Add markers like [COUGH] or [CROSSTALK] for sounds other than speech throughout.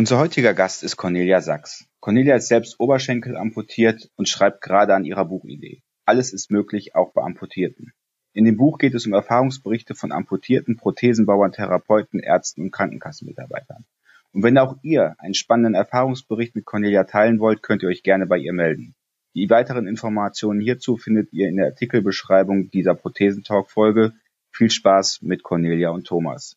Unser heutiger Gast ist Cornelia Sachs. Cornelia ist selbst Oberschenkel amputiert und schreibt gerade an ihrer Buchidee. Alles ist möglich, auch bei Amputierten. In dem Buch geht es um Erfahrungsberichte von amputierten Prothesenbauern, Therapeuten, Ärzten und Krankenkassenmitarbeitern. Und wenn auch ihr einen spannenden Erfahrungsbericht mit Cornelia teilen wollt, könnt ihr euch gerne bei ihr melden. Die weiteren Informationen hierzu findet ihr in der Artikelbeschreibung dieser Prothesentalk-Folge. Viel Spaß mit Cornelia und Thomas.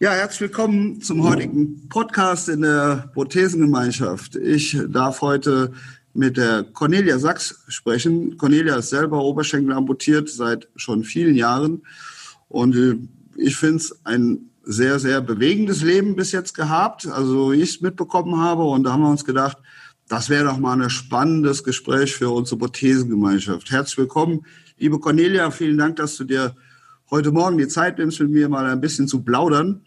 Ja, herzlich willkommen zum heutigen Podcast in der Prothesengemeinschaft. Ich darf heute mit der Cornelia Sachs sprechen. Cornelia ist selber Oberschenkel amputiert seit schon vielen Jahren und äh, ich finde es ein sehr, sehr bewegendes Leben bis jetzt gehabt, also ich es mitbekommen habe und da haben wir uns gedacht, das wäre doch mal ein spannendes Gespräch für unsere Prothesengemeinschaft. Herzlich willkommen, liebe Cornelia, vielen Dank, dass du dir heute Morgen die Zeit nimmst, mit mir mal ein bisschen zu plaudern.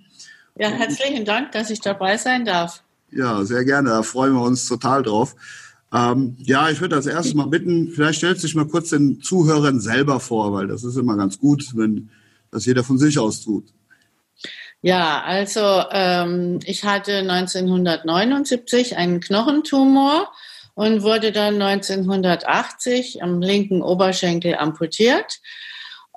Ja, herzlichen Dank, dass ich dabei sein darf. Ja, sehr gerne. Da freuen wir uns total drauf. Ähm, ja, ich würde als erstes mal bitten, vielleicht stellst du dich mal kurz den Zuhörern selber vor, weil das ist immer ganz gut, wenn das jeder von sich aus tut. Ja, also ähm, ich hatte 1979 einen Knochentumor und wurde dann 1980 am linken Oberschenkel amputiert.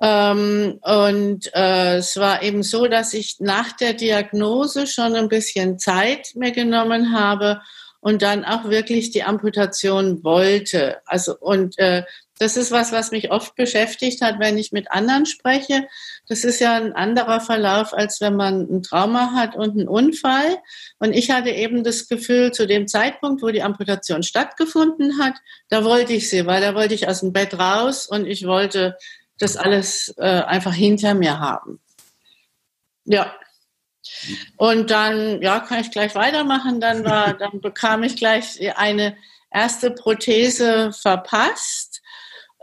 Ähm, und äh, es war eben so, dass ich nach der Diagnose schon ein bisschen Zeit mir genommen habe und dann auch wirklich die Amputation wollte. Also und äh, das ist was, was mich oft beschäftigt hat, wenn ich mit anderen spreche. Das ist ja ein anderer Verlauf, als wenn man ein Trauma hat und einen Unfall. Und ich hatte eben das Gefühl, zu dem Zeitpunkt, wo die Amputation stattgefunden hat, da wollte ich sie, weil da wollte ich aus dem Bett raus und ich wollte das alles äh, einfach hinter mir haben. Ja. Und dann, ja, kann ich gleich weitermachen. Dann war, [LAUGHS] dann bekam ich gleich eine erste Prothese verpasst.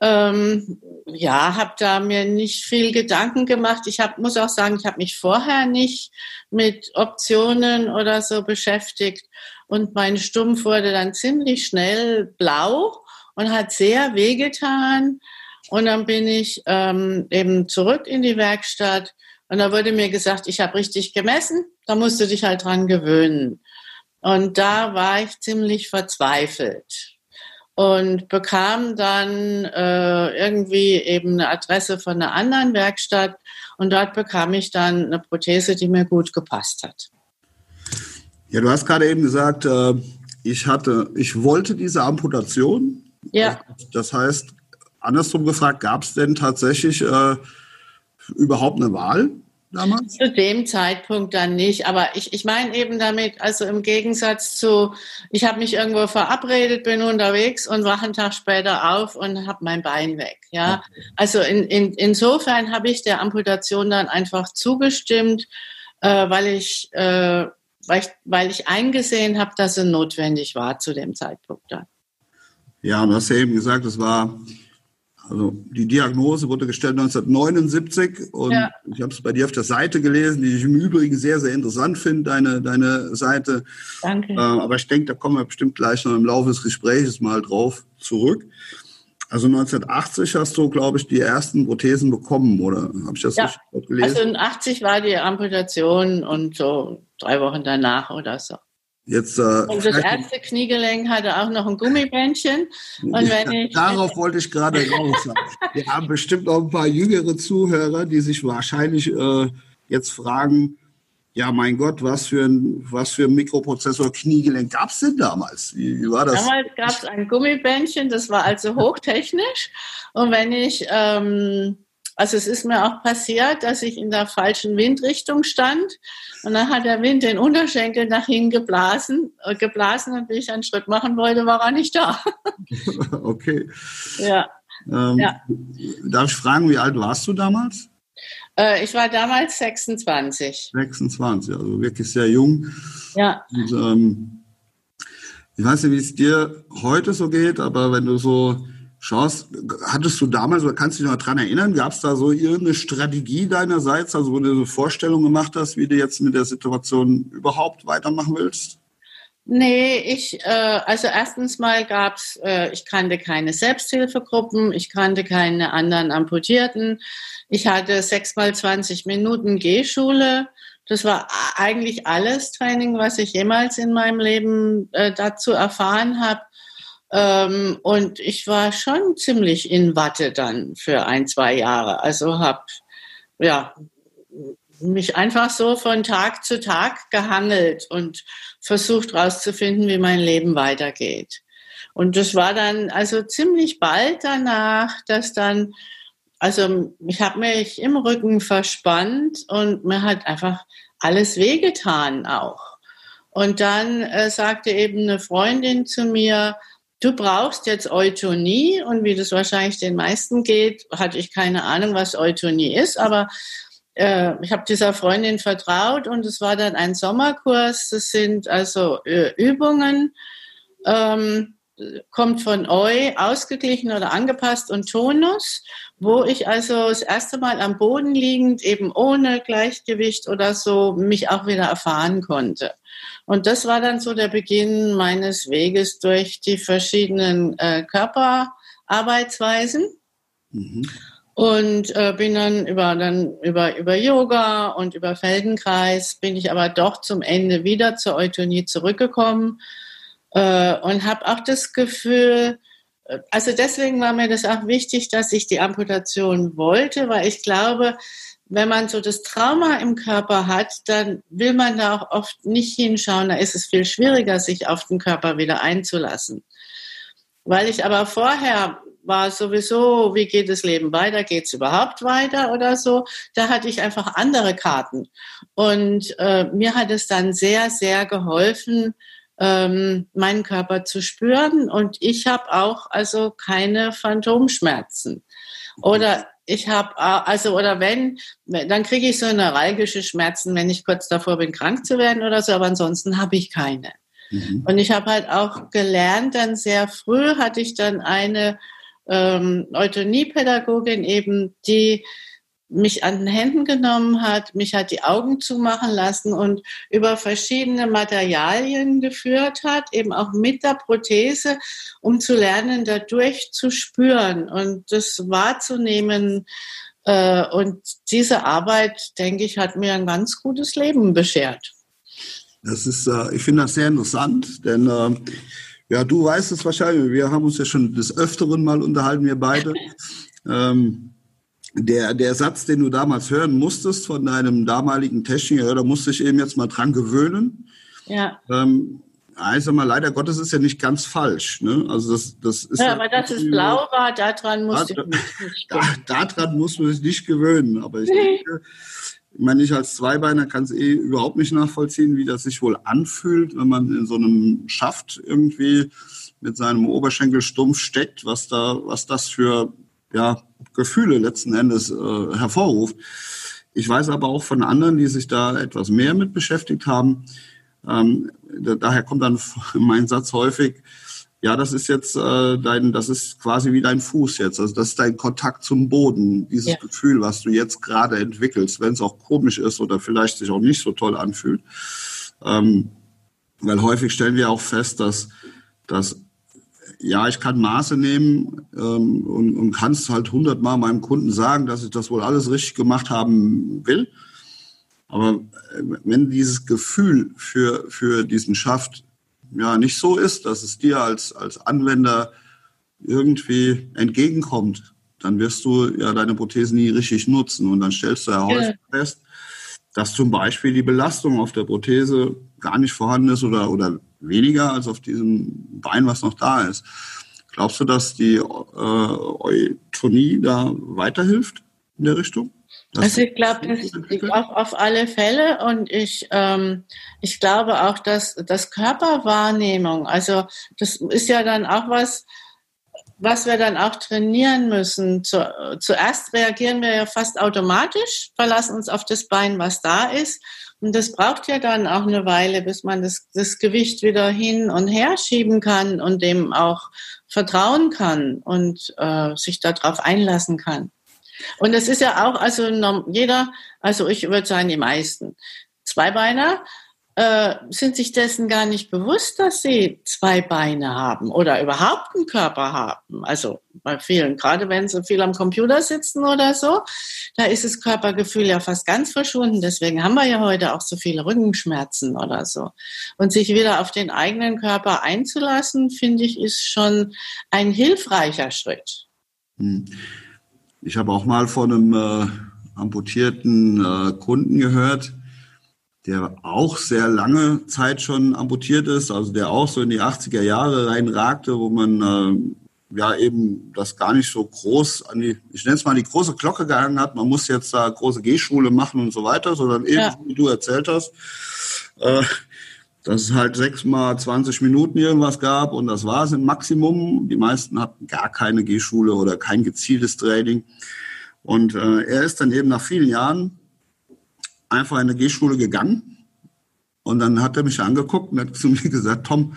Ähm, ja, habe da mir nicht viel Gedanken gemacht. Ich hab, muss auch sagen, ich habe mich vorher nicht mit Optionen oder so beschäftigt. Und mein Stumpf wurde dann ziemlich schnell blau und hat sehr wehgetan. Und dann bin ich ähm, eben zurück in die Werkstatt und da wurde mir gesagt, ich habe richtig gemessen, da musst du dich halt dran gewöhnen. Und da war ich ziemlich verzweifelt und bekam dann äh, irgendwie eben eine Adresse von einer anderen Werkstatt und dort bekam ich dann eine Prothese, die mir gut gepasst hat. Ja, du hast gerade eben gesagt, äh, ich hatte, ich wollte diese Amputation. Ja. Das heißt, andersrum gefragt, gab es denn tatsächlich äh, überhaupt eine Wahl damals? Zu dem Zeitpunkt dann nicht. Aber ich, ich meine eben damit, also im Gegensatz zu, ich habe mich irgendwo verabredet, bin unterwegs und wache einen Tag später auf und habe mein Bein weg. Ja, also in, in, insofern habe ich der Amputation dann einfach zugestimmt, äh, weil ich äh, weil ich, weil ich eingesehen habe, dass sie notwendig war zu dem Zeitpunkt dann. Ja, und du hast ja eben gesagt, es war also die Diagnose wurde gestellt 1979 und ja. ich habe es bei dir auf der Seite gelesen, die ich im Übrigen sehr, sehr interessant finde, deine, deine Seite. Danke. Äh, aber ich denke, da kommen wir bestimmt gleich noch im Laufe des Gesprächs mal drauf zurück. Also 1980 hast du, glaube ich, die ersten Prothesen bekommen, oder habe ich das ja. richtig gelesen? Also in 80 war die Amputation und so drei Wochen danach oder so. Jetzt, äh, und das erste Kniegelenk hatte auch noch ein Gummibändchen. Und wenn ich, darauf wollte ich gerade raus. Wir haben bestimmt auch ein paar jüngere Zuhörer, die sich wahrscheinlich äh, jetzt fragen, ja, mein Gott, was für ein, was für ein Mikroprozessor Kniegelenk gab es denn damals? Wie, wie war das? Damals gab es ein Gummibändchen, das war also hochtechnisch. Und wenn ich ähm, also es ist mir auch passiert, dass ich in der falschen Windrichtung stand und dann hat der Wind den Unterschenkel nach hinten geblasen, äh, geblasen und wie ich einen Schritt machen wollte, war er nicht da. [LAUGHS] okay. Ja. Ähm, ja. Darf ich fragen, wie alt warst du damals? Äh, ich war damals 26. 26, also wirklich sehr jung. Ja. Und, ähm, ich weiß nicht, wie es dir heute so geht, aber wenn du so schaust, hattest du damals, oder kannst du dich noch daran erinnern, gab es da so irgendeine Strategie deinerseits, also wo du so Vorstellungen gemacht hast, wie du jetzt mit der Situation überhaupt weitermachen willst? Nee, ich, äh, also erstens mal gab's, äh, ich kannte keine Selbsthilfegruppen, ich kannte keine anderen Amputierten. Ich hatte sechs mal 20 Minuten Gehschule. Das war eigentlich alles Training, was ich jemals in meinem Leben äh, dazu erfahren habe. Ähm, und ich war schon ziemlich in Watte dann für ein, zwei Jahre. Also habe ja mich einfach so von Tag zu Tag gehangelt und versucht herauszufinden, wie mein Leben weitergeht. Und das war dann also ziemlich bald danach, dass dann, also ich habe mich im Rücken verspannt und mir hat einfach alles wehgetan auch. Und dann äh, sagte eben eine Freundin zu mir, du brauchst jetzt Eutonie und wie das wahrscheinlich den meisten geht, hatte ich keine Ahnung, was Eutonie ist, aber äh, ich habe dieser Freundin vertraut und es war dann ein Sommerkurs. Das sind also äh, Übungen, ähm, kommt von Eu, ausgeglichen oder angepasst und Tonus, wo ich also das erste Mal am Boden liegend, eben ohne Gleichgewicht oder so, mich auch wieder erfahren konnte. Und das war dann so der Beginn meines Weges durch die verschiedenen äh, Körperarbeitsweisen. Mhm. Und äh, bin dann über, dann über, über Yoga und über Feldenkreis bin ich aber doch zum Ende wieder zur Eutonie zurückgekommen äh, und habe auch das Gefühl, äh, also deswegen war mir das auch wichtig, dass ich die Amputation wollte, weil ich glaube, wenn man so das Trauma im Körper hat, dann will man da auch oft nicht hinschauen. Da ist es viel schwieriger, sich auf den Körper wieder einzulassen. Weil ich aber vorher war sowieso, wie geht das Leben weiter? Geht es überhaupt weiter oder so? Da hatte ich einfach andere Karten. Und äh, mir hat es dann sehr, sehr geholfen, ähm, meinen Körper zu spüren. Und ich habe auch also keine Phantomschmerzen. Oder ich habe, also, oder wenn, dann kriege ich so neuralgische Schmerzen, wenn ich kurz davor bin, krank zu werden oder so, aber ansonsten habe ich keine. Mhm. Und ich habe halt auch gelernt, dann sehr früh hatte ich dann eine ähm, Eutoniepädagogin eben, die mich an den Händen genommen hat, mich hat die Augen zumachen lassen und über verschiedene Materialien geführt hat, eben auch mit der Prothese, um zu lernen, dadurch zu spüren und das wahrzunehmen. Äh, und diese Arbeit, denke ich, hat mir ein ganz gutes Leben beschert. Das ist, äh, ich finde das sehr interessant, denn äh, ja, du weißt es wahrscheinlich. Wir haben uns ja schon des Öfteren mal unterhalten, wir beide. [LAUGHS] ähm, der, der Satz, den du damals hören musstest von deinem damaligen Techniker, da musste ich eben jetzt mal dran gewöhnen. Ja. Ähm, also mal, leider Gottes ist ja nicht ganz falsch. Ne? Also das, das ist ja, aber dass es blau war, daran musste da, ich mich [LAUGHS] da, [LAUGHS] Daran muss man sich nicht gewöhnen. Aber ich denke, ich meine, ich als Zweibeiner kann es eh überhaupt nicht nachvollziehen, wie das sich wohl anfühlt, wenn man in so einem Schaft irgendwie mit seinem Oberschenkel stumpf steckt, was da, was das für ja, Gefühle letzten Endes äh, hervorruft. Ich weiß aber auch von anderen, die sich da etwas mehr mit beschäftigt haben. Ähm, daher kommt dann [LAUGHS] mein Satz häufig, ja, das ist jetzt äh, dein, das ist quasi wie dein Fuß jetzt. Also das ist dein Kontakt zum Boden, dieses ja. Gefühl, was du jetzt gerade entwickelst, wenn es auch komisch ist oder vielleicht sich auch nicht so toll anfühlt. Ähm, weil häufig stellen wir auch fest, dass, dass ja, ich kann Maße nehmen ähm, und, und kann es halt hundertmal meinem Kunden sagen, dass ich das wohl alles richtig gemacht haben will. Aber äh, wenn dieses Gefühl für, für diesen Schaft ja nicht so ist, dass es dir als, als Anwender irgendwie entgegenkommt, dann wirst du ja deine Prothese nie richtig nutzen. Und dann stellst du ja häufig ja. fest, dass zum Beispiel die Belastung auf der Prothese gar nicht vorhanden ist oder, oder weniger als auf diesem Bein, was noch da ist. Glaubst du, dass die äh, Eutonie da weiterhilft in der Richtung? also ich glaube, auf, auf alle Fälle und ich, ähm, ich glaube auch, dass das Körperwahrnehmung, also das ist ja dann auch was, was wir dann auch trainieren müssen. Zu, zuerst reagieren wir ja fast automatisch, verlassen uns auf das Bein, was da ist. Und das braucht ja dann auch eine Weile, bis man das, das Gewicht wieder hin und her schieben kann und dem auch vertrauen kann und äh, sich darauf einlassen kann. Und es ist ja auch, also jeder, also ich würde sagen, die meisten Zweibeiner äh, sind sich dessen gar nicht bewusst, dass sie zwei Beine haben oder überhaupt einen Körper haben. Also bei vielen, gerade wenn sie viel am Computer sitzen oder so, da ist das Körpergefühl ja fast ganz verschwunden. Deswegen haben wir ja heute auch so viele Rückenschmerzen oder so. Und sich wieder auf den eigenen Körper einzulassen, finde ich, ist schon ein hilfreicher Schritt. Hm. Ich habe auch mal von einem äh, amputierten äh, Kunden gehört, der auch sehr lange Zeit schon amputiert ist, also der auch so in die 80er Jahre reinragte, wo man äh, ja eben das gar nicht so groß an die, ich nenne es mal die große Glocke gehangen hat, man muss jetzt da große G-Schule machen und so weiter, sondern eben, ja. wie du erzählt hast, äh, dass es halt sechs mal 20 Minuten irgendwas gab und das war es im Maximum. Die meisten hatten gar keine G-Schule oder kein gezieltes Training. Und äh, er ist dann eben nach vielen Jahren einfach in eine G-Schule gegangen. Und dann hat er mich angeguckt und hat [LAUGHS] zu mir gesagt, Tom,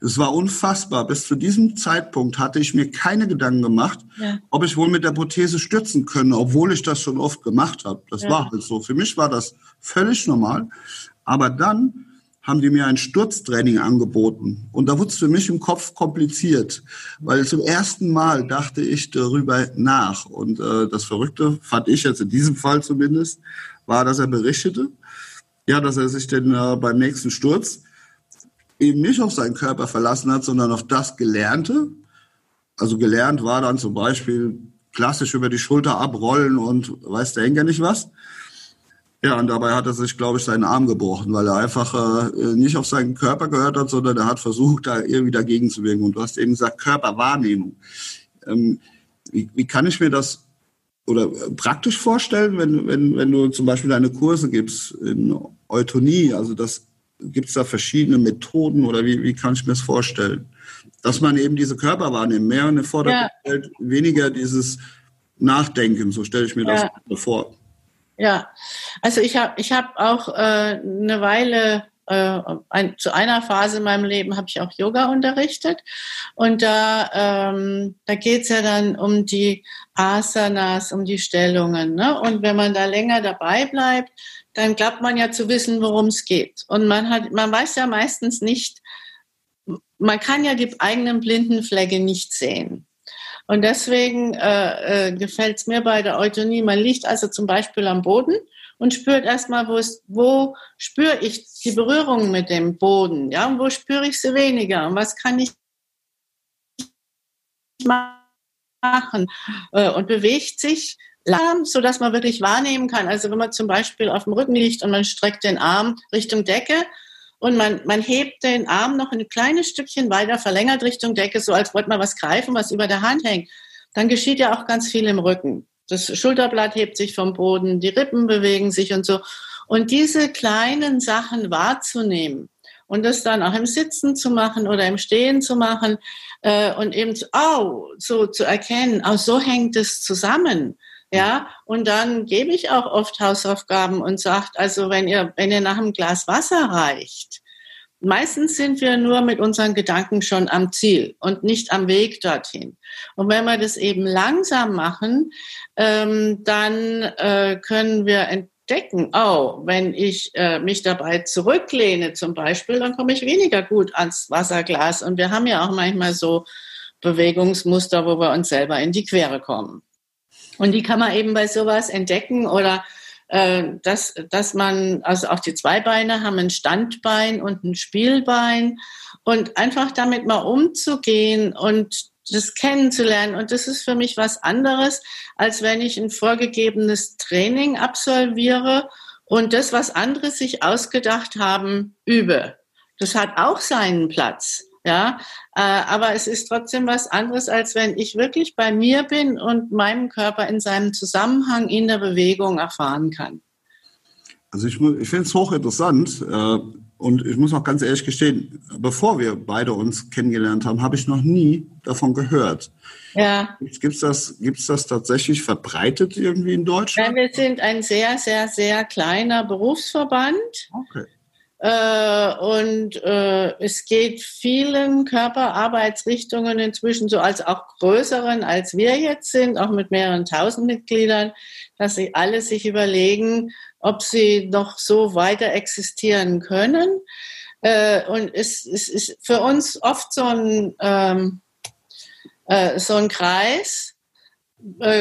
es war unfassbar. Bis zu diesem Zeitpunkt hatte ich mir keine Gedanken gemacht, ja. ob ich wohl mit der Prothese stürzen könne, obwohl ich das schon oft gemacht habe. Das ja. war halt so. Für mich war das völlig normal. Aber dann haben die mir ein Sturztraining angeboten. Und da wurde es für mich im Kopf kompliziert, weil zum ersten Mal dachte ich darüber nach. Und äh, das Verrückte fand ich jetzt in diesem Fall zumindest, war, dass er berichtete, ja, dass er sich denn äh, beim nächsten Sturz eben nicht auf seinen Körper verlassen hat, sondern auf das Gelernte. Also gelernt war dann zum Beispiel klassisch über die Schulter abrollen und weiß der Henker nicht was. Ja, und dabei hat er sich, glaube ich, seinen Arm gebrochen, weil er einfach äh, nicht auf seinen Körper gehört hat, sondern er hat versucht, da irgendwie dagegen zu wirken. Und du hast eben gesagt, Körperwahrnehmung. Ähm, wie, wie kann ich mir das oder äh, praktisch vorstellen, wenn, wenn, wenn du zum Beispiel deine Kurse gibst in Eutonie, also das gibt es da verschiedene Methoden oder wie, wie kann ich mir das vorstellen? Dass man eben diese Körperwahrnehmung mehr in den Vordergrund ja. stellt, weniger dieses Nachdenken, so stelle ich mir das ja. vor. Ja, also ich habe ich hab auch äh, eine Weile äh, ein, zu einer Phase in meinem Leben habe ich auch Yoga unterrichtet. Und da, ähm, da geht's ja dann um die Asanas, um die Stellungen. Ne? Und wenn man da länger dabei bleibt, dann glaubt man ja zu wissen, worum es geht. Und man hat, man weiß ja meistens nicht, man kann ja die eigenen blinden Flecke nicht sehen. Und deswegen äh, äh, gefällt es mir bei der Eutonie. Man liegt also zum Beispiel am Boden und spürt erstmal, wo, ist, wo spüre ich die Berührung mit dem Boden, ja, und wo spüre ich sie weniger und was kann ich machen äh, und bewegt sich langsam, so dass man wirklich wahrnehmen kann. Also wenn man zum Beispiel auf dem Rücken liegt und man streckt den Arm Richtung Decke und man, man hebt den Arm noch ein kleines Stückchen weiter, verlängert Richtung Decke, so als wollte man was greifen, was über der Hand hängt, dann geschieht ja auch ganz viel im Rücken. Das Schulterblatt hebt sich vom Boden, die Rippen bewegen sich und so. Und diese kleinen Sachen wahrzunehmen und das dann auch im Sitzen zu machen oder im Stehen zu machen äh, und eben oh, so zu erkennen, auch so hängt es zusammen. Ja, und dann gebe ich auch oft Hausaufgaben und sagt, also wenn ihr, wenn ihr nach einem Glas Wasser reicht, Meistens sind wir nur mit unseren Gedanken schon am Ziel und nicht am Weg dorthin. Und wenn wir das eben langsam machen, ähm, dann äh, können wir entdecken, oh, wenn ich äh, mich dabei zurücklehne zum Beispiel, dann komme ich weniger gut ans Wasserglas. Und wir haben ja auch manchmal so Bewegungsmuster, wo wir uns selber in die Quere kommen. Und die kann man eben bei sowas entdecken oder dass, dass man, also auch die Zweibeine haben ein Standbein und ein Spielbein und einfach damit mal umzugehen und das kennenzulernen. Und das ist für mich was anderes, als wenn ich ein vorgegebenes Training absolviere und das, was andere sich ausgedacht haben, übe. Das hat auch seinen Platz. Ja, äh, aber es ist trotzdem was anderes, als wenn ich wirklich bei mir bin und meinem Körper in seinem Zusammenhang in der Bewegung erfahren kann. Also ich, ich finde es hochinteressant. Äh, Und ich muss auch ganz ehrlich gestehen, bevor wir beide uns kennengelernt haben, habe ich noch nie davon gehört. Ja. Gibt es das, gibt's das tatsächlich verbreitet irgendwie in Deutschland? Ja, wir sind ein sehr, sehr, sehr kleiner Berufsverband. Okay. Äh, und äh, es geht vielen Körperarbeitsrichtungen inzwischen so als auch größeren, als wir jetzt sind, auch mit mehreren tausend Mitgliedern, dass sie alle sich überlegen, ob sie noch so weiter existieren können. Äh, und es, es ist für uns oft so ein, ähm, äh, so ein Kreis,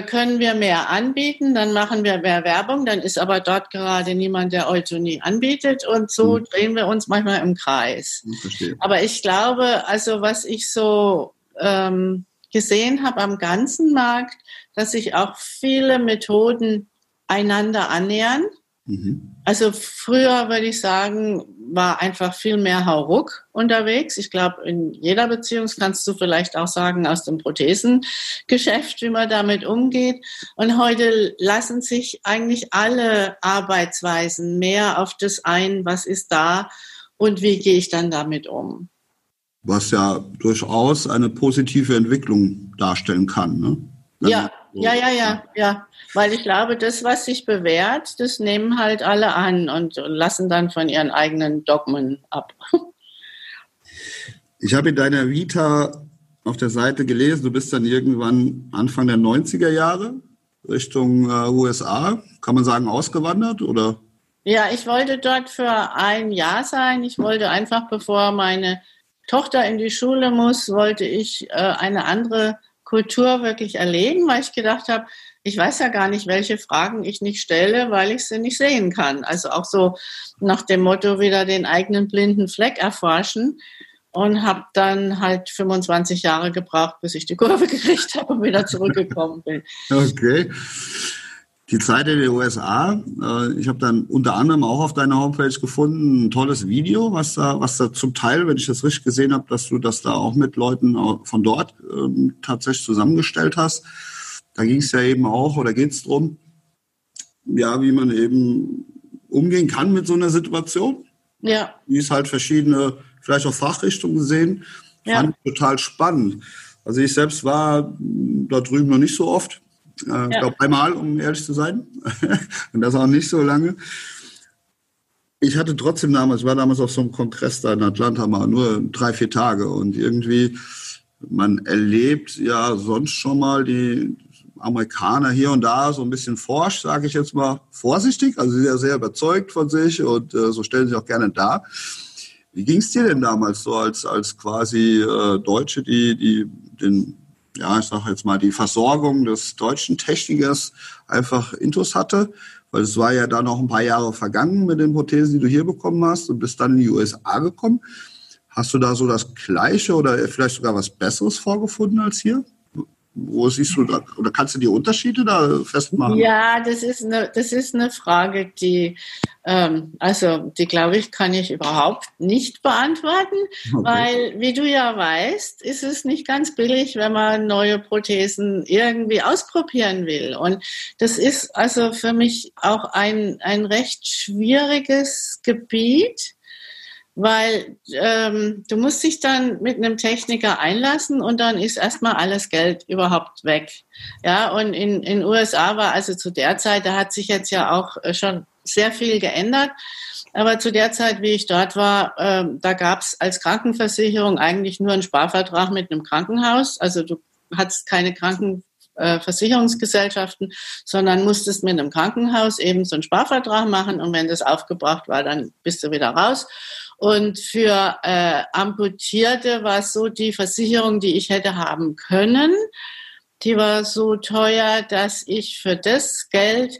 können wir mehr anbieten, dann machen wir mehr Werbung, dann ist aber dort gerade niemand, der Eutonie anbietet und so mhm. drehen wir uns manchmal im Kreis. Verstehe. Aber ich glaube, also was ich so ähm, gesehen habe am ganzen Markt, dass sich auch viele Methoden einander annähern. Mhm. Also früher würde ich sagen, war einfach viel mehr Hauruck unterwegs. Ich glaube, in jeder Beziehung kannst du vielleicht auch sagen, aus dem Prothesengeschäft, wie man damit umgeht. Und heute lassen sich eigentlich alle Arbeitsweisen mehr auf das ein, was ist da und wie gehe ich dann damit um. Was ja durchaus eine positive Entwicklung darstellen kann. Ne? Ja, ja, ja, ja, ja. Weil ich glaube, das, was sich bewährt, das nehmen halt alle an und lassen dann von ihren eigenen Dogmen ab. Ich habe in deiner Vita auf der Seite gelesen, du bist dann irgendwann Anfang der 90er Jahre Richtung äh, USA, kann man sagen, ausgewandert oder? Ja, ich wollte dort für ein Jahr sein. Ich wollte einfach, bevor meine Tochter in die Schule muss, wollte ich äh, eine andere Kultur wirklich erleben, weil ich gedacht habe, ich weiß ja gar nicht, welche Fragen ich nicht stelle, weil ich sie nicht sehen kann. Also auch so nach dem Motto wieder den eigenen blinden Fleck erforschen und habe dann halt 25 Jahre gebraucht, bis ich die Kurve [LAUGHS] gekriegt habe und wieder zurückgekommen bin. Okay. Die Zeit in den USA, äh, ich habe dann unter anderem auch auf deiner Homepage gefunden, ein tolles Video, was da, was da zum Teil, wenn ich das richtig gesehen habe, dass du das da auch mit Leuten von dort ähm, tatsächlich zusammengestellt hast. Da ging es ja eben auch, oder geht es darum, ja, wie man eben umgehen kann mit so einer Situation. Ja. Wie es halt verschiedene, vielleicht auch Fachrichtungen sehen. Ja. Fand ich total spannend. Also ich selbst war da drüben noch nicht so oft äh, ja. Ich glaube einmal, um ehrlich zu sein. [LAUGHS] und das auch nicht so lange. Ich hatte trotzdem damals, ich war damals auf so einem Kongress da in Atlanta mal nur drei, vier Tage und irgendwie, man erlebt ja sonst schon mal die Amerikaner hier und da so ein bisschen forscht, sage ich jetzt mal vorsichtig, also sie sind ja sehr überzeugt von sich und äh, so stellen sie auch gerne dar. Wie ging es dir denn damals so als, als quasi äh, Deutsche, die, die den ja, ich sage jetzt mal, die Versorgung des deutschen Technikers einfach Intus hatte, weil es war ja da noch ein paar Jahre vergangen mit den Prothesen, die du hier bekommen hast und bist dann in die USA gekommen. Hast du da so das Gleiche oder vielleicht sogar was Besseres vorgefunden als hier? Wo siehst du da, oder kannst du die Unterschiede da festmachen? Ja, das ist eine, das ist eine Frage, die, ähm, also, die glaube ich, kann ich überhaupt nicht beantworten, okay. weil, wie du ja weißt, ist es nicht ganz billig, wenn man neue Prothesen irgendwie ausprobieren will. Und das ist also für mich auch ein, ein recht schwieriges Gebiet weil ähm, du musst dich dann mit einem Techniker einlassen und dann ist erstmal alles Geld überhaupt weg. Ja, und in in USA war also zu der Zeit, da hat sich jetzt ja auch äh, schon sehr viel geändert. Aber zu der Zeit, wie ich dort war, äh, da gab es als Krankenversicherung eigentlich nur einen Sparvertrag mit einem Krankenhaus. Also du hattest keine Krankenversicherungsgesellschaften, sondern musstest mit einem Krankenhaus eben so einen Sparvertrag machen und wenn das aufgebracht war, dann bist du wieder raus. Und für äh, Amputierte war so die Versicherung, die ich hätte haben können, die war so teuer, dass ich für das Geld,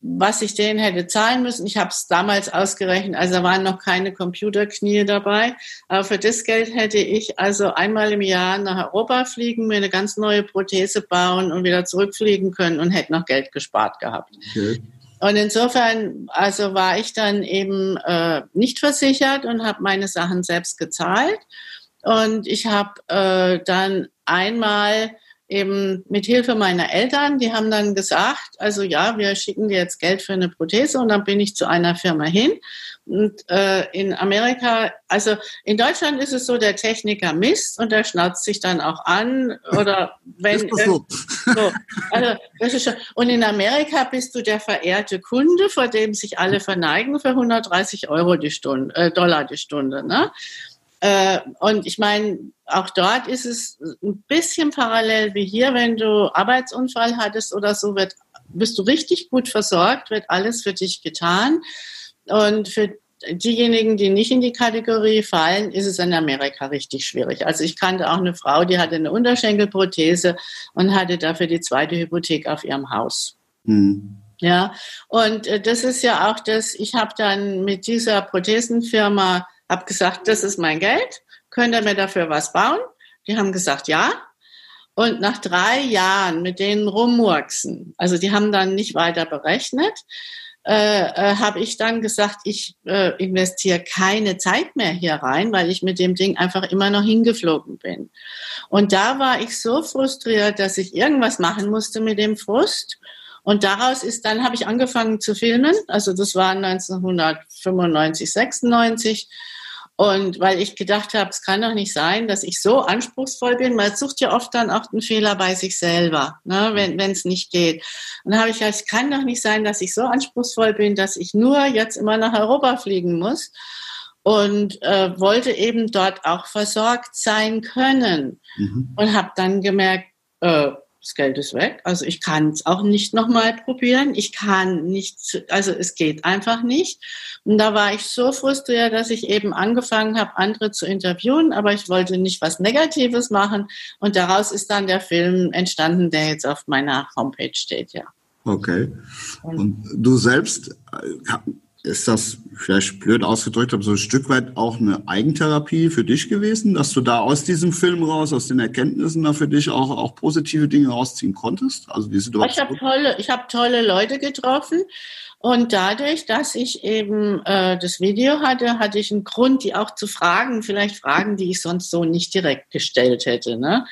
was ich denen hätte zahlen müssen, ich habe es damals ausgerechnet, also waren noch keine Computerknie dabei, aber für das Geld hätte ich also einmal im Jahr nach Europa fliegen, mir eine ganz neue Prothese bauen und wieder zurückfliegen können und hätte noch Geld gespart gehabt. Okay. Und insofern, also war ich dann eben äh, nicht versichert und habe meine Sachen selbst gezahlt. Und ich habe äh, dann einmal eben mit Hilfe meiner Eltern, die haben dann gesagt, also ja, wir schicken dir jetzt Geld für eine Prothese und dann bin ich zu einer Firma hin Und äh, in Amerika, also in Deutschland ist es so, der Techniker misst und der schnauzt sich dann auch an oder [LAUGHS] wenn Ist das so? [LAUGHS] so, also das ist schon, und in Amerika bist du der verehrte Kunde, vor dem sich alle verneigen für 130 Euro die Stunde, äh, Dollar die Stunde. Ne? Äh, und ich meine, auch dort ist es ein bisschen parallel wie hier, wenn du Arbeitsunfall hattest oder so, wird, bist du richtig gut versorgt, wird alles für dich getan. Und für diejenigen, die nicht in die Kategorie fallen, ist es in Amerika richtig schwierig. Also ich kannte auch eine Frau, die hatte eine Unterschenkelprothese und hatte dafür die zweite Hypothek auf ihrem Haus. Hm. Ja, und äh, das ist ja auch das, ich habe dann mit dieser Prothesenfirma habe gesagt, das ist mein Geld, könnt ihr mir dafür was bauen? Die haben gesagt, ja. Und nach drei Jahren mit denen rummurksen, also die haben dann nicht weiter berechnet, äh, äh, habe ich dann gesagt, ich äh, investiere keine Zeit mehr hier rein, weil ich mit dem Ding einfach immer noch hingeflogen bin. Und da war ich so frustriert, dass ich irgendwas machen musste mit dem Frust. Und daraus ist dann, habe ich angefangen zu filmen. Also das war 1995, 96. Und weil ich gedacht habe, es kann doch nicht sein, dass ich so anspruchsvoll bin. Man sucht ja oft dann auch einen Fehler bei sich selber, ne, wenn es nicht geht. Und dann habe ich gedacht, es kann doch nicht sein, dass ich so anspruchsvoll bin, dass ich nur jetzt immer nach Europa fliegen muss. Und äh, wollte eben dort auch versorgt sein können. Mhm. Und habe dann gemerkt, äh, das Geld ist weg. Also ich kann es auch nicht nochmal probieren. Ich kann nicht, also es geht einfach nicht. Und da war ich so frustriert, dass ich eben angefangen habe, andere zu interviewen, aber ich wollte nicht was Negatives machen. Und daraus ist dann der Film entstanden, der jetzt auf meiner Homepage steht, ja. Okay. Und du selbst äh, ist das vielleicht blöd ausgedrückt, aber so ein Stück weit auch eine Eigentherapie für dich gewesen, dass du da aus diesem Film raus, aus den Erkenntnissen da für dich auch, auch positive Dinge rausziehen konntest? Also die Situation. Ich habe tolle, ich habe tolle Leute getroffen. Und dadurch, dass ich eben äh, das Video hatte, hatte ich einen Grund, die auch zu fragen, vielleicht Fragen, die ich sonst so nicht direkt gestellt hätte. Ne?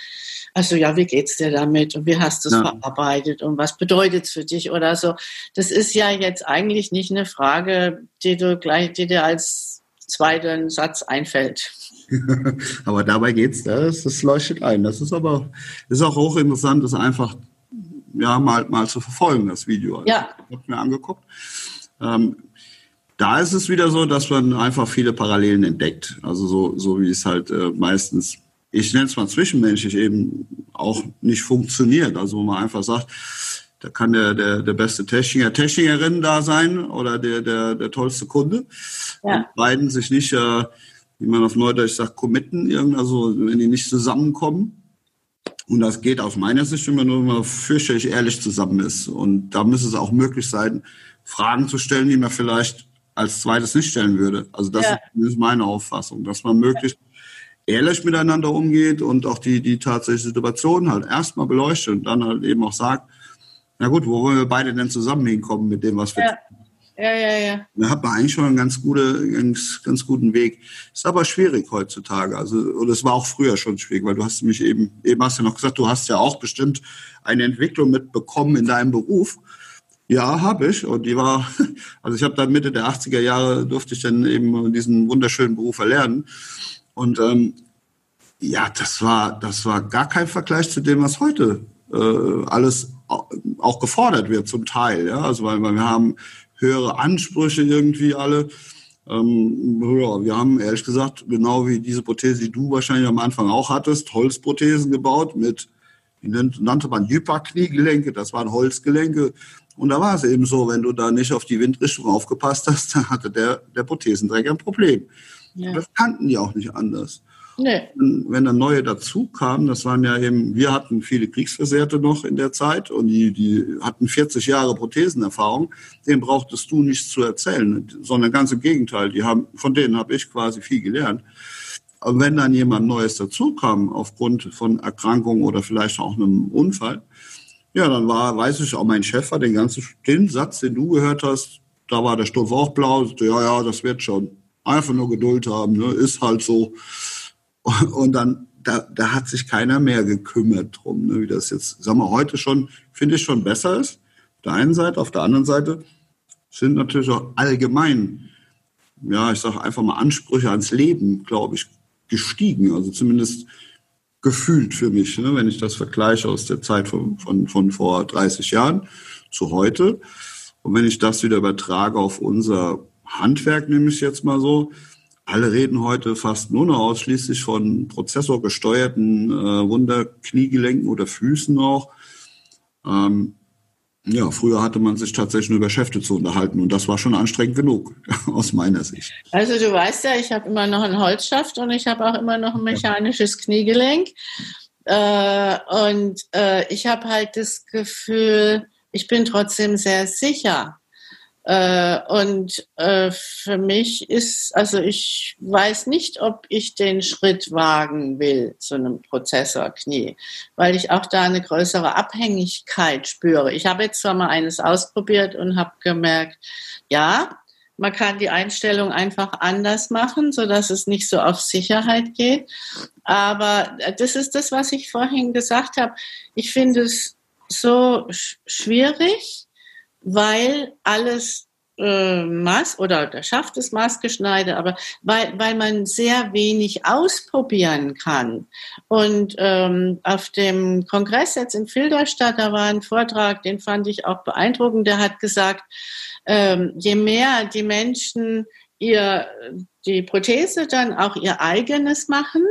Also ja, wie geht's dir damit und wie hast du es ja. verarbeitet und was bedeutet es für dich oder so. Das ist ja jetzt eigentlich nicht eine Frage, die du gleich, die dir als zweiten Satz einfällt. [LAUGHS] aber dabei geht's, das, das leuchtet ein. Das ist aber ist auch hochinteressant, das einfach ja mal mal zu verfolgen, das Video. Ja. Ich habe mir angeguckt. Ähm, da ist es wieder so, dass man einfach viele Parallelen entdeckt. Also so, so wie es halt äh, meistens ich nenne es mal zwischenmenschlich eben auch nicht funktioniert. Also wo man einfach sagt, da kann der, der, der beste Techniker, Technikerin da sein oder der, der, der tollste Kunde. Ja. Und beiden sich nicht, äh, wie man auf Neudeutsch sagt, committen, also wenn die nicht zusammenkommen. Und das geht aus meiner Sicht immer nur, wenn man fürchterlich ehrlich zusammen ist. Und da müsste es auch möglich sein, Fragen zu stellen, die man vielleicht als zweites nicht stellen würde. Also das ja. ist meine Auffassung, dass man möglichst ehrlich miteinander umgeht und auch die, die tatsächliche Situation halt erstmal beleuchtet und dann halt eben auch sagt, na gut, wo wollen wir beide denn zusammen hinkommen mit dem, was wir ja. Ja, ja, ja. Da hat man eigentlich schon einen ganz, gute, ganz, ganz guten Weg. Ist aber schwierig heutzutage. Also, und es war auch früher schon schwierig, weil du hast mich eben, eben hast du noch gesagt, du hast ja auch bestimmt eine Entwicklung mitbekommen in deinem Beruf. Ja, habe ich. Und die war, [LAUGHS] also ich habe dann Mitte der 80er Jahre durfte ich dann eben diesen wunderschönen Beruf erlernen. Und ähm, ja, das war, das war gar kein Vergleich zu dem, was heute äh, alles auch gefordert wird zum Teil. Ja? Also weil, weil wir haben höhere Ansprüche irgendwie alle. Ähm, ja, wir haben ehrlich gesagt, genau wie diese Prothese, die du wahrscheinlich am Anfang auch hattest, Holzprothesen gebaut mit, die nannte man Hyperkniegelenke, das waren Holzgelenke. Und da war es eben so, wenn du da nicht auf die Windrichtung aufgepasst hast, [LAUGHS] dann hatte der, der Prothesenträger ein Problem. Ja. Das kannten die auch nicht anders. Nee. Wenn dann neue dazu kamen, das waren ja eben, wir hatten viele Kriegsversehrte noch in der Zeit und die, die hatten 40 Jahre Prothesenerfahrung, denen brauchtest du nichts zu erzählen, sondern ganz im Gegenteil, die haben, von denen habe ich quasi viel gelernt. Und wenn dann jemand Neues dazu kam, aufgrund von Erkrankung oder vielleicht auch einem Unfall, ja, dann war, weiß ich auch, mein Chef hat den ganzen, den Satz, den du gehört hast, da war der Stoff auch blau, ja, ja, das wird schon. Einfach nur Geduld haben, ne? ist halt so. [LAUGHS] Und dann, da, da hat sich keiner mehr gekümmert drum, ne? wie das jetzt, sagen wir, heute schon, finde ich schon besser ist. Auf der einen Seite, auf der anderen Seite sind natürlich auch allgemein ja, ich sage einfach mal Ansprüche ans Leben, glaube ich, gestiegen. Also zumindest gefühlt für mich, ne, wenn ich das vergleiche aus der Zeit von, von, von vor 30 Jahren zu heute. Und wenn ich das wieder übertrage auf unser Handwerk, nehme ich jetzt mal so, alle reden heute fast nur noch ausschließlich von prozessorgesteuerten äh, Wunderkniegelenken oder Füßen auch. Ähm, ja, früher hatte man sich tatsächlich nur über Schäfte zu unterhalten und das war schon anstrengend genug, [LAUGHS] aus meiner Sicht. Also du weißt ja, ich habe immer noch einen Holzschaft und ich habe auch immer noch ein mechanisches Kniegelenk. Äh, und äh, ich habe halt das Gefühl, ich bin trotzdem sehr sicher. Äh, und äh, für mich ist, also ich weiß nicht, ob ich den Schritt wagen will zu einem Prozessorknie, weil ich auch da eine größere Abhängigkeit spüre. Ich habe jetzt zwar mal eines ausprobiert und habe gemerkt, ja, man kann die Einstellung einfach anders machen, so dass es nicht so auf Sicherheit geht. Aber das ist das, was ich vorhin gesagt habe. Ich finde es so schwierig, weil alles äh, Maß oder der schafft es maßgeschneidert, aber weil, weil man sehr wenig ausprobieren kann. Und ähm, auf dem Kongress jetzt in Filderstadt, da war ein Vortrag, den fand ich auch beeindruckend, der hat gesagt, ähm, je mehr die Menschen ihr die Prothese dann auch ihr eigenes machen,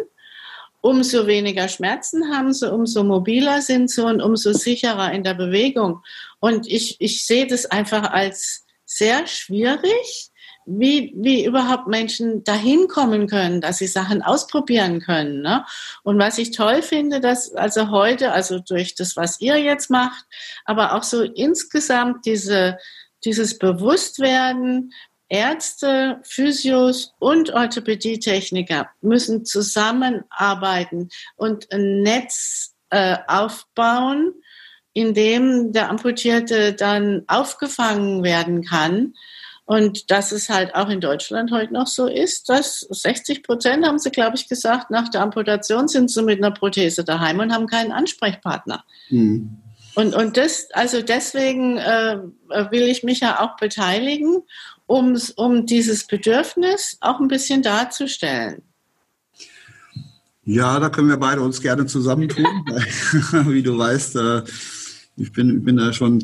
umso weniger Schmerzen haben sie, umso mobiler sind sie und umso sicherer in der Bewegung. Und ich, ich sehe das einfach als sehr schwierig, wie, wie überhaupt Menschen dahin kommen können, dass sie Sachen ausprobieren können. Ne? Und was ich toll finde, dass also heute, also durch das, was ihr jetzt macht, aber auch so insgesamt diese, dieses Bewusstwerden, Ärzte, Physios und Orthopädietechniker müssen zusammenarbeiten und ein Netz äh, aufbauen, in dem der Amputierte dann aufgefangen werden kann. Und dass es halt auch in Deutschland heute noch so ist, dass 60 Prozent, haben sie, glaube ich, gesagt, nach der Amputation sind sie mit einer Prothese daheim und haben keinen Ansprechpartner. Mhm. Und, und das, also deswegen äh, will ich mich ja auch beteiligen um, um dieses Bedürfnis auch ein bisschen darzustellen. Ja, da können wir beide uns gerne zusammentun. [LAUGHS] [LAUGHS] Wie du weißt, äh, ich bin, bin da schon,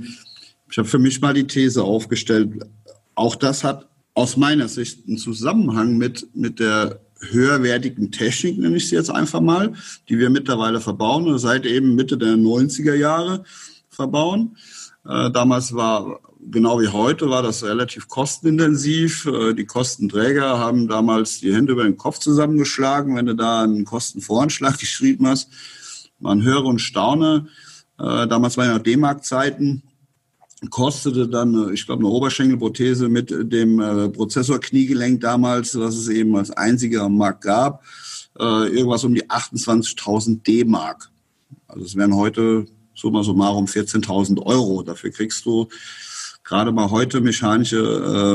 ich habe für mich mal die These aufgestellt. Auch das hat aus meiner Sicht einen Zusammenhang mit, mit der höherwertigen Technik, nenne ich sie jetzt einfach mal, die wir mittlerweile verbauen oder seit eben Mitte der 90er Jahre verbauen. Äh, damals war genau wie heute war das relativ kostenintensiv. Äh, die Kostenträger haben damals die Hände über den Kopf zusammengeschlagen, wenn du da einen Kostenvoranschlag [LAUGHS] geschrieben hast. Man höre und staune. Äh, damals waren ja D-Mark-Zeiten. Kostete dann, äh, ich glaube, eine Oberschenkelprothese mit dem Prozessor-Kniegelenk damals, was es eben als einziger am Markt gab, irgendwas um die 28.000 D-Mark. Also es wären heute summa summarum 14.000 Euro. Dafür kriegst du gerade mal heute mechanische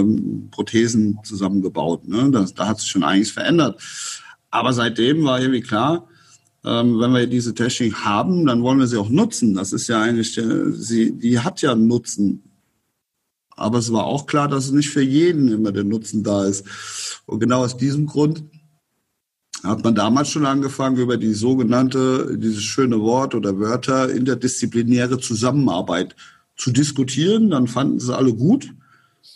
ähm, Prothesen zusammengebaut. Ne? Das, da hat sich schon einiges verändert. Aber seitdem war irgendwie klar, ähm, wenn wir diese Technik haben, dann wollen wir sie auch nutzen. Das ist ja eigentlich, äh, sie, die hat ja Nutzen. Aber es war auch klar, dass es nicht für jeden immer der Nutzen da ist. Und genau aus diesem Grund hat man damals schon angefangen, über die sogenannte, dieses schöne Wort oder Wörter interdisziplinäre Zusammenarbeit zu diskutieren. Dann fanden sie alle gut,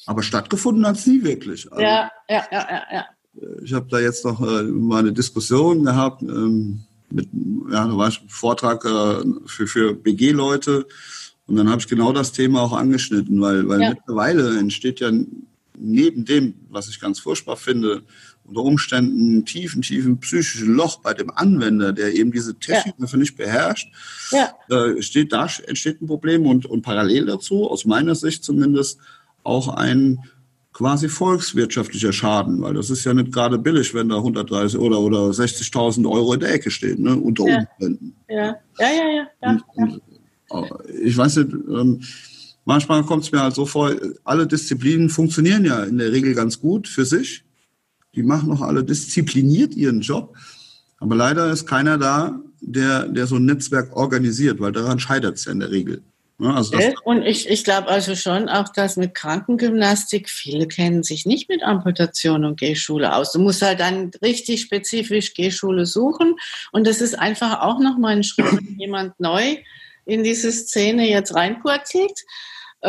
aber stattgefunden hat es nie wirklich. Also, ja, ja, ja, ja, ja. Ich habe da jetzt noch äh, mal eine Diskussion gehabt ähm, mit, ja, da war ich Vortrag äh, für, für BG-Leute und dann habe ich genau das Thema auch angeschnitten, weil, weil ja. mittlerweile entsteht ja neben dem, was ich ganz furchtbar finde, unter Umständen tiefen, tiefen psychischen Loch bei dem Anwender, der eben diese Technik ja. nicht beherrscht, ja. äh, steht da, entsteht ein Problem und, und parallel dazu, aus meiner Sicht zumindest, auch ein quasi volkswirtschaftlicher Schaden, weil das ist ja nicht gerade billig, wenn da 130 oder, oder 60.000 Euro in der Ecke stehen, ne, unter ja. Umständen. Ja, ja, ja, ja. ja, und, und, ich weiß nicht, ähm, manchmal kommt es mir halt so vor, alle Disziplinen funktionieren ja in der Regel ganz gut für sich die machen auch alle diszipliniert ihren Job. Aber leider ist keiner da, der, der so ein Netzwerk organisiert, weil daran scheitert es ja in der Regel. Ja, also und ich, ich glaube also schon auch, dass mit Krankengymnastik, viele kennen sich nicht mit Amputation und Gehschule aus. Du musst halt dann richtig spezifisch Gehschule suchen. Und das ist einfach auch nochmal ein Schritt, wenn [LAUGHS] jemand neu in diese Szene jetzt reinpurzelt. Äh,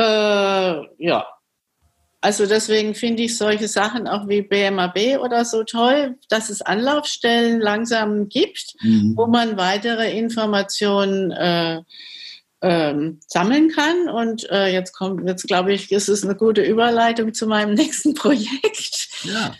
ja, also deswegen finde ich solche Sachen auch wie BMAB oder so toll, dass es Anlaufstellen langsam gibt, mhm. wo man weitere Informationen äh, ähm, sammeln kann. Und äh, jetzt kommt, jetzt glaube ich, ist es eine gute Überleitung zu meinem [LAUGHS] nächsten Projekt. Ja.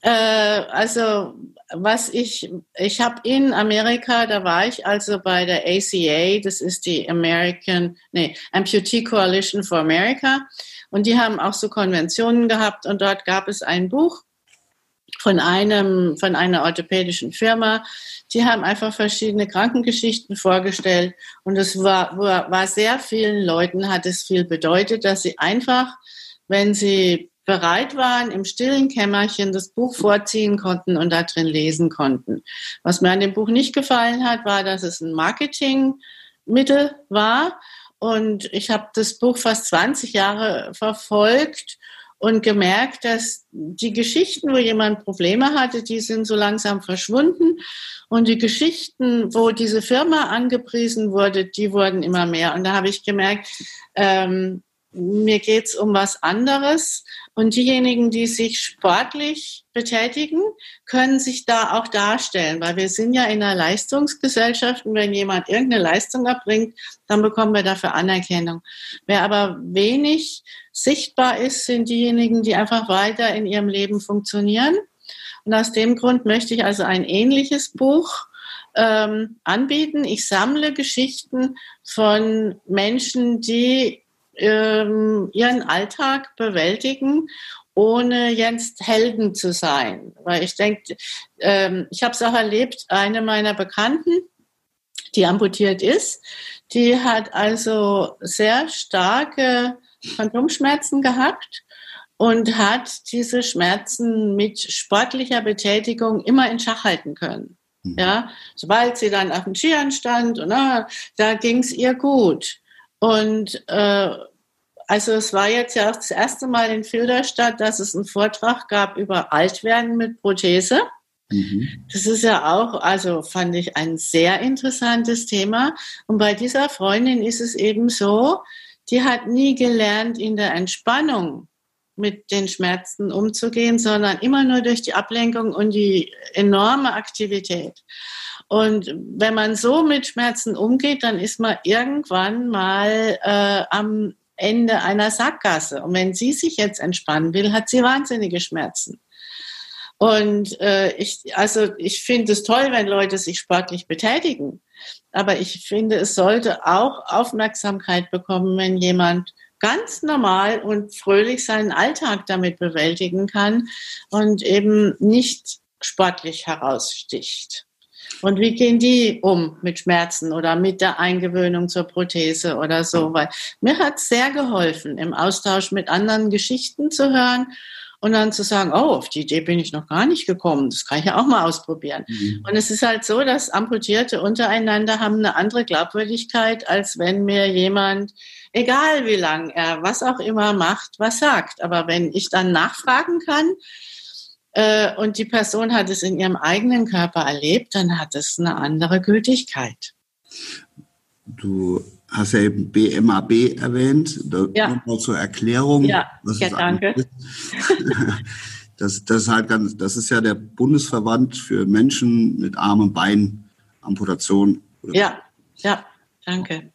Äh, also was ich, ich habe in Amerika, da war ich also bei der ACA, das ist die American, nee, Amputee Coalition for America. Und die haben auch so Konventionen gehabt und dort gab es ein Buch, von einem, von einer orthopädischen Firma. Die haben einfach verschiedene Krankengeschichten vorgestellt und es war, war, war sehr vielen Leuten hat es viel bedeutet, dass sie einfach, wenn sie bereit waren, im stillen Kämmerchen das Buch vorziehen konnten und da drin lesen konnten. Was mir an dem Buch nicht gefallen hat, war, dass es ein Marketingmittel war. Und ich habe das Buch fast 20 Jahre verfolgt und gemerkt, dass die Geschichten, wo jemand Probleme hatte, die sind so langsam verschwunden. Und die Geschichten, wo diese Firma angepriesen wurde, die wurden immer mehr. Und da habe ich gemerkt, ähm, mir geht's um was anderes. Und diejenigen, die sich sportlich betätigen, können sich da auch darstellen, weil wir sind ja in einer Leistungsgesellschaft und wenn jemand irgendeine Leistung erbringt, dann bekommen wir dafür Anerkennung. Wer aber wenig sichtbar ist, sind diejenigen, die einfach weiter in ihrem Leben funktionieren. Und aus dem Grund möchte ich also ein ähnliches Buch ähm, anbieten. Ich sammle Geschichten von Menschen, die ähm, ihren Alltag bewältigen, ohne jetzt Helden zu sein. Weil ich denke, ähm, ich habe es auch erlebt, eine meiner Bekannten, die amputiert ist, die hat also sehr starke Phantomschmerzen gehabt und hat diese Schmerzen mit sportlicher Betätigung immer in Schach halten können. Mhm. Ja, sobald sie dann auf dem Skiern stand, und, ah, da ging es ihr gut. Und äh, also es war jetzt ja auch das erste Mal in Filderstadt, dass es einen Vortrag gab über Altwerden mit Prothese. Mhm. Das ist ja auch, also fand ich ein sehr interessantes Thema. Und bei dieser Freundin ist es eben so, die hat nie gelernt, in der Entspannung mit den Schmerzen umzugehen, sondern immer nur durch die Ablenkung und die enorme Aktivität. Und wenn man so mit Schmerzen umgeht, dann ist man irgendwann mal äh, am Ende einer Sackgasse. Und wenn sie sich jetzt entspannen will, hat sie wahnsinnige Schmerzen. Und äh, ich, also ich finde es toll, wenn Leute sich sportlich betätigen. Aber ich finde, es sollte auch Aufmerksamkeit bekommen, wenn jemand ganz normal und fröhlich seinen Alltag damit bewältigen kann und eben nicht sportlich heraussticht. Und wie gehen die um mit Schmerzen oder mit der Eingewöhnung zur Prothese oder so? Weil mir hat es sehr geholfen, im Austausch mit anderen Geschichten zu hören und dann zu sagen, oh, auf die Idee bin ich noch gar nicht gekommen. Das kann ich ja auch mal ausprobieren. Mhm. Und es ist halt so, dass Amputierte untereinander haben eine andere Glaubwürdigkeit, als wenn mir jemand, egal wie lang er was auch immer macht, was sagt. Aber wenn ich dann nachfragen kann, äh, und die Person hat es in ihrem eigenen Körper erlebt, dann hat es eine andere Gültigkeit. Du hast ja eben BMAB erwähnt. Da ja. Nochmal zur Erklärung. Ja, ja danke. [LAUGHS] Das, das, ist halt ganz, das ist ja der Bundesverband für Menschen mit Arm- und Beinamputation. Ja, ja, danke.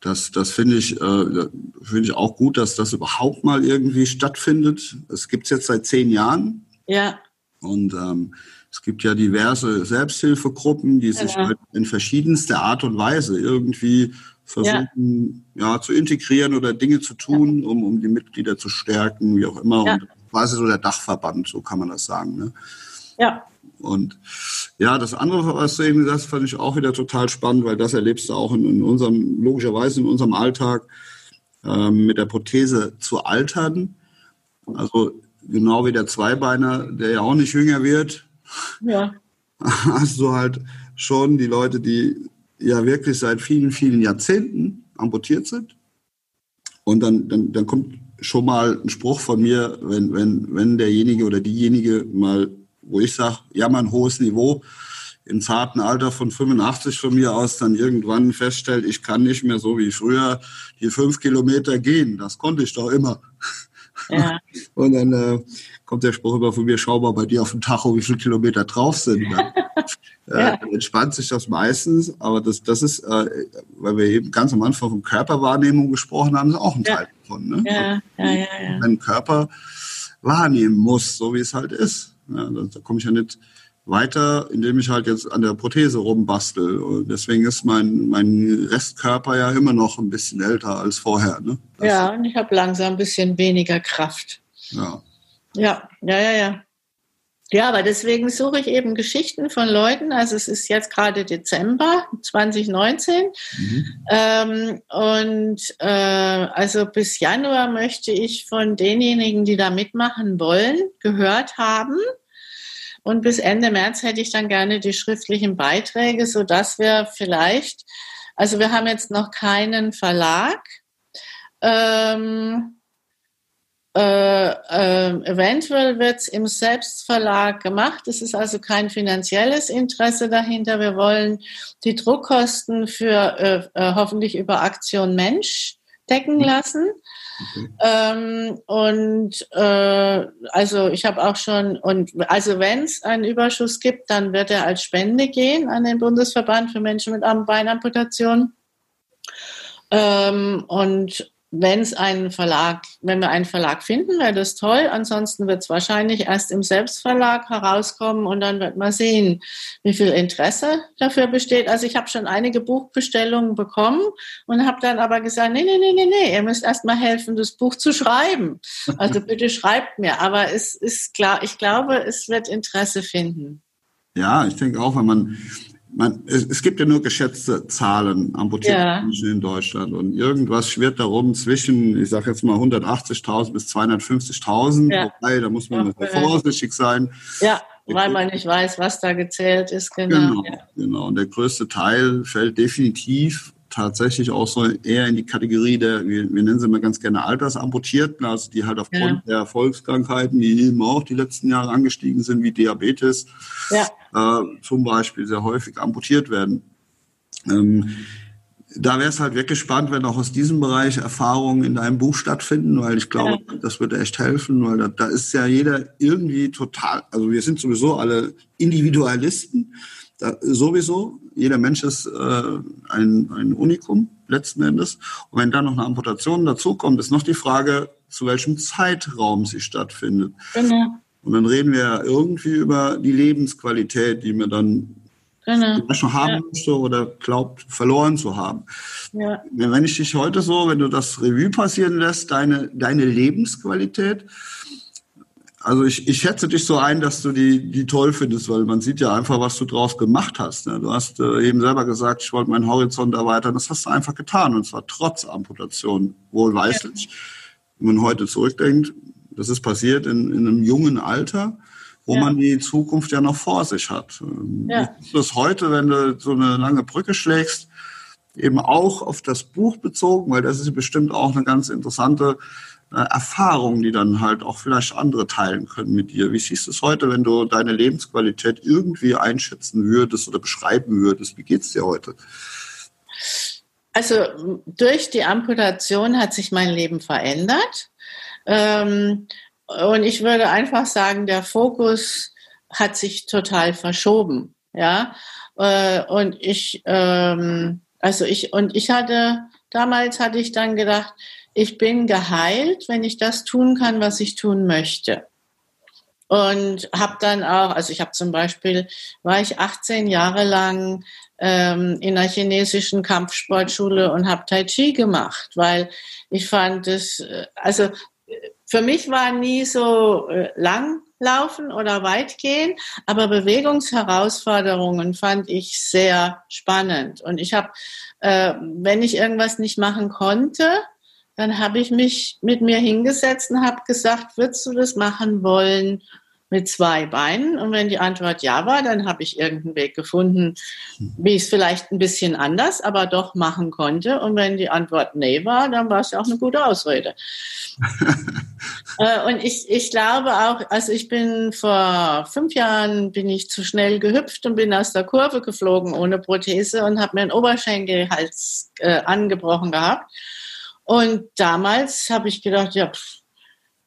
Das, das finde ich, äh, finde ich auch gut, dass das überhaupt mal irgendwie stattfindet. Es gibt es jetzt seit zehn Jahren. Ja. Und ähm, es gibt ja diverse Selbsthilfegruppen, die sich ja. halt in verschiedenster Art und Weise irgendwie versuchen, ja. ja. zu integrieren oder Dinge zu tun, ja. um, um die Mitglieder zu stärken, wie auch immer. Und quasi so der Dachverband, so kann man das sagen. Ne? Ja. Und ja, das andere, was du eben gesagt hast, fand ich auch wieder total spannend, weil das erlebst du auch in, in unserem, logischerweise in unserem Alltag, ähm, mit der Prothese zu altern. Also genau wie der Zweibeiner, der ja auch nicht jünger wird, ja. [LAUGHS] hast du halt schon die Leute, die ja wirklich seit vielen, vielen Jahrzehnten amputiert sind. Und dann, dann, dann kommt schon mal ein Spruch von mir, wenn, wenn, wenn derjenige oder diejenige mal, wo ich sage, ja, mal ein hohes Niveau, im zarten Alter von 85 von mir aus dann irgendwann feststellt, ich kann nicht mehr so wie früher die fünf Kilometer gehen. Das konnte ich doch immer. Ja. [LAUGHS] Und dann äh, kommt der Spruch immer von mir, schau mal bei dir auf dem Tacho, wie viele Kilometer drauf sind. [LAUGHS] Dann, äh, ja. dann entspannt sich das meistens, aber das, das ist, äh, weil wir eben ganz am Anfang von Körperwahrnehmung gesprochen haben, ist auch ein Teil davon. Ne? Ja. Ja, ja, ja. Wenn Körper wahrnehmen muss, so wie es halt ist. Ja, da, da komme ich ja nicht weiter, indem ich halt jetzt an der Prothese rumbastel. Und deswegen ist mein, mein Restkörper ja immer noch ein bisschen älter als vorher. Ne? ja, und ich habe langsam ein bisschen weniger Kraft. Ja. Ja, ja, ja, ja. Ja, aber deswegen suche ich eben Geschichten von Leuten. Also es ist jetzt gerade Dezember 2019. Mhm. Ähm, und äh, also bis Januar möchte ich von denjenigen, die da mitmachen wollen, gehört haben, und bis Ende März hätte ich dann gerne die schriftlichen Beiträge, so dass wir vielleicht, also wir haben jetzt noch keinen Verlag. Ähm, äh, äh, eventuell wird es im Selbstverlag gemacht. Es ist also kein finanzielles Interesse dahinter. Wir wollen die Druckkosten für äh, äh hoffentlich über Aktion Mensch decken mhm. lassen. Ähm, und äh, also ich habe auch schon, und also wenn es einen Überschuss gibt, dann wird er als Spende gehen an den Bundesverband für Menschen mit Arm- und Beinamputation. Ähm, und wenn es einen Verlag, wenn wir einen Verlag finden, wäre das toll. Ansonsten wird es wahrscheinlich erst im Selbstverlag herauskommen und dann wird man sehen, wie viel Interesse dafür besteht. Also ich habe schon einige Buchbestellungen bekommen und habe dann aber gesagt, nee, nee, nee, nee, nee, ihr müsst erst mal helfen, das Buch zu schreiben. Also bitte schreibt mir. Aber es ist klar, ich glaube, es wird Interesse finden. Ja, ich denke auch, wenn man man, es, es, gibt ja nur geschätzte Zahlen amputierte ja. Menschen in Deutschland und irgendwas schwirrt darum zwischen, ich sage jetzt mal 180.000 bis 250.000, ja. wobei da muss man ja. vorsichtig sein. Ja, weil man nicht weiß, was da gezählt ist. Genau, genau, ja. genau. Und der größte Teil fällt definitiv tatsächlich auch so eher in die Kategorie der, wir, wir nennen sie mal ganz gerne Altersamputierten, also die halt aufgrund ja. der Volkskrankheiten, die eben auch die letzten Jahre angestiegen sind, wie Diabetes, ja. äh, zum Beispiel sehr häufig amputiert werden. Ähm, da wäre es halt wirklich spannend, wenn auch aus diesem Bereich Erfahrungen in deinem Buch stattfinden, weil ich glaube, ja. das würde echt helfen, weil da, da ist ja jeder irgendwie total, also wir sind sowieso alle Individualisten, da, sowieso, jeder Mensch ist äh, ein, ein Unikum letzten Endes. Und wenn dann noch eine Amputation dazukommt, ist noch die Frage, zu welchem Zeitraum sie stattfindet. Genau. Und dann reden wir irgendwie über die Lebensqualität, die man dann genau. schon haben ja. möchte oder glaubt, verloren zu haben. Ja. Wenn ich dich heute so, wenn du das Revue passieren lässt, deine, deine Lebensqualität, also ich, ich schätze dich so ein, dass du die, die toll findest, weil man sieht ja einfach, was du draus gemacht hast. Ne? Du hast äh, eben selber gesagt, ich wollte meinen Horizont erweitern. Das hast du einfach getan und zwar trotz Amputation, wohlweislich. Ja. Wenn man heute zurückdenkt, das ist passiert in, in einem jungen Alter, wo ja. man die Zukunft ja noch vor sich hat. Ähm, ja. Das heute, wenn du so eine lange Brücke schlägst, eben auch auf das Buch bezogen, weil das ist bestimmt auch eine ganz interessante Erfahrungen, die dann halt auch vielleicht andere teilen können mit dir. Wie siehst du es heute, wenn du deine Lebensqualität irgendwie einschätzen würdest oder beschreiben würdest? Wie geht es dir heute? Also durch die Amputation hat sich mein Leben verändert. Ähm, und ich würde einfach sagen, der Fokus hat sich total verschoben. Ja, äh, und ich, ähm, also ich, und ich hatte, damals hatte ich dann gedacht, ich bin geheilt, wenn ich das tun kann, was ich tun möchte. Und habe dann auch, also ich habe zum Beispiel, war ich 18 Jahre lang ähm, in einer chinesischen Kampfsportschule und habe Tai Chi gemacht, weil ich fand es, äh, also für mich war nie so äh, langlaufen oder weit gehen, aber Bewegungsherausforderungen fand ich sehr spannend. Und ich habe, äh, wenn ich irgendwas nicht machen konnte, dann habe ich mich mit mir hingesetzt und habe gesagt, würdest du das machen wollen, mit zwei Beinen? Und wenn die Antwort ja war, dann habe ich irgendeinen Weg gefunden, wie ich es vielleicht ein bisschen anders, aber doch machen konnte. Und wenn die Antwort nee war, dann war es ja auch eine gute Ausrede. [LAUGHS] äh, und ich, ich glaube auch, also ich bin vor fünf Jahren bin ich zu schnell gehüpft und bin aus der Kurve geflogen ohne Prothese und habe mir einen Oberschenkelhals äh, angebrochen gehabt. Und damals habe ich gedacht, ja,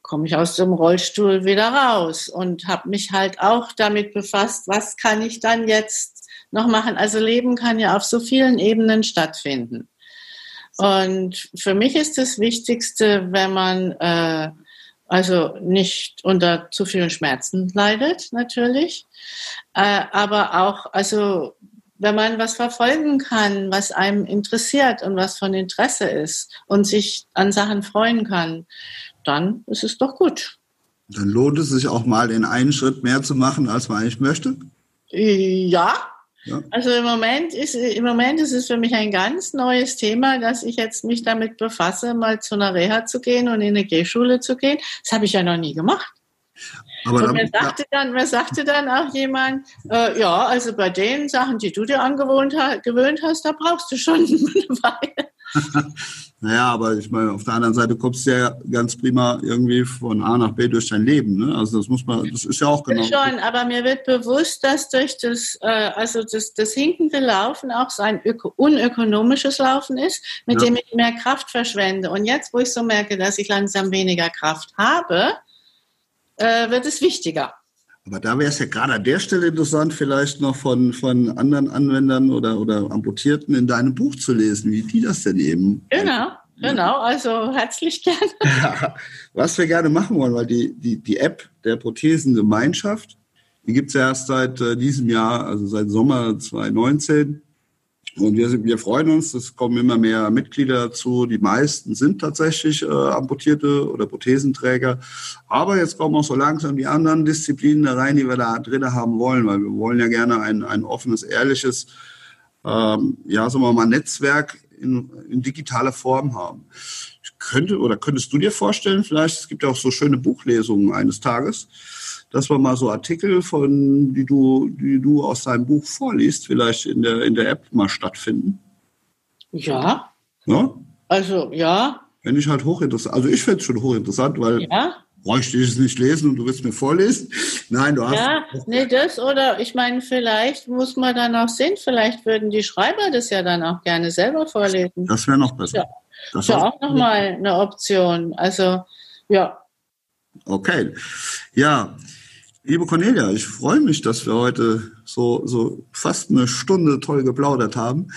komme ich aus dem Rollstuhl wieder raus und habe mich halt auch damit befasst, was kann ich dann jetzt noch machen. Also Leben kann ja auf so vielen Ebenen stattfinden. Und für mich ist das Wichtigste, wenn man äh, also nicht unter zu vielen Schmerzen leidet, natürlich, äh, aber auch also wenn man was verfolgen kann, was einem interessiert und was von Interesse ist und sich an Sachen freuen kann, dann ist es doch gut. Dann lohnt es sich auch mal den einen Schritt mehr zu machen, als man eigentlich möchte? Ja. ja. Also im Moment ist im Moment ist es für mich ein ganz neues Thema, dass ich jetzt mich damit befasse, mal zu einer Reha zu gehen und in eine G-Schule zu gehen. Das habe ich ja noch nie gemacht. Aber und mir sagte, dann, mir sagte dann auch jemand, äh, ja, also bei den Sachen, die du dir angewöhnt gewöhnt hast, da brauchst du schon [LAUGHS] eine Weile. [LAUGHS] naja, aber ich meine, auf der anderen Seite kommst du ja ganz prima irgendwie von A nach B durch dein Leben. Ne? Also das muss man, das ist ja auch genau. Schon, aber mir wird bewusst, dass durch das, äh, also das, das hinkende Laufen auch so ein öko unökonomisches Laufen ist, mit ja. dem ich mehr Kraft verschwende. Und jetzt, wo ich so merke, dass ich langsam weniger Kraft habe, äh, wird es wichtiger. Aber da wäre es ja gerade an der Stelle interessant, vielleicht noch von, von anderen Anwendern oder, oder Amputierten in deinem Buch zu lesen, wie die das denn eben. Genau, genau, also herzlich gerne. Ja, [LAUGHS] was wir gerne machen wollen, weil die, die, die App der Prothesengemeinschaft, die gibt es ja erst seit äh, diesem Jahr, also seit Sommer 2019. Und wir, wir freuen uns, es kommen immer mehr Mitglieder dazu. Die meisten sind tatsächlich äh, Amputierte oder Prothesenträger. Aber jetzt kommen auch so langsam die anderen Disziplinen da rein, die wir da drin haben wollen, weil wir wollen ja gerne ein, ein offenes, ehrliches, ähm, ja, sagen wir mal, Netzwerk in, in digitaler Form haben. Ich könnte oder könntest du dir vorstellen, vielleicht, es gibt ja auch so schöne Buchlesungen eines Tages, dass wir mal so Artikel von, die du, die du aus deinem Buch vorliest, vielleicht in der, in der App mal stattfinden? Ja. Ja? Also, ja. Wenn ich halt hochinteressant, also ich finde es schon hochinteressant, weil ja. bräuchte ich es nicht lesen und du willst mir vorlesen. Nein, du hast. Ja, nee, das oder ich meine, vielleicht muss man dann auch sehen, vielleicht würden die Schreiber das ja dann auch gerne selber vorlesen. Das wäre noch besser. Ja. Das wäre auch nochmal eine Option. Also, ja. Okay. Ja, Liebe Cornelia, ich freue mich, dass wir heute so, so fast eine Stunde toll geplaudert haben.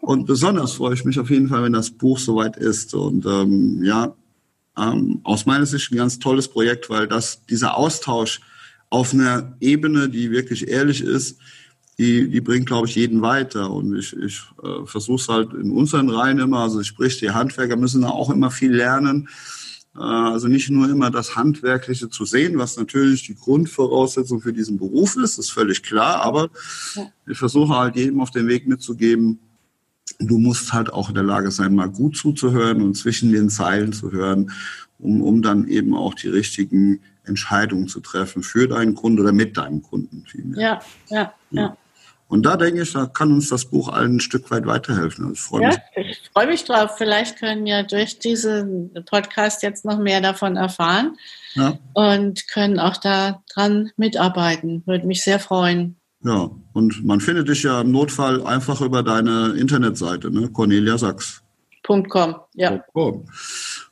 Und besonders freue ich mich auf jeden Fall, wenn das Buch soweit ist. Und ähm, ja, ähm, aus meiner Sicht ein ganz tolles Projekt, weil das dieser Austausch auf einer Ebene, die wirklich ehrlich ist, die, die bringt, glaube ich, jeden weiter. Und ich, ich äh, versuche es halt in unseren Reihen immer, also sprich, die Handwerker müssen da auch immer viel lernen. Äh, also nicht nur immer das Handwerkliche zu sehen, was natürlich die Grundvoraussetzung für diesen Beruf ist, ist völlig klar, aber ich versuche halt jedem auf den Weg mitzugeben, du musst halt auch in der Lage sein, mal gut zuzuhören und zwischen den Zeilen zu hören, um, um dann eben auch die richtigen Entscheidungen zu treffen für deinen Kunden oder mit deinem Kunden vielmehr. Ja, ja, ja. Und da denke ich, da kann uns das Buch allen ein Stück weit weiterhelfen. Ich freue ja, mich. ich freue mich drauf. Vielleicht können ja durch diesen Podcast jetzt noch mehr davon erfahren ja. und können auch daran mitarbeiten. Würde mich sehr freuen. Ja, und man findet dich ja im Notfall einfach über deine Internetseite, ne? Cornelia Sachs. .com, ja. .com.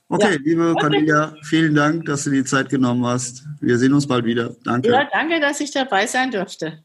Okay, ja. liebe. Cornelia, vielen Dank, dass du die Zeit genommen hast. Wir sehen uns bald wieder. Danke. Ja, danke, dass ich dabei sein durfte.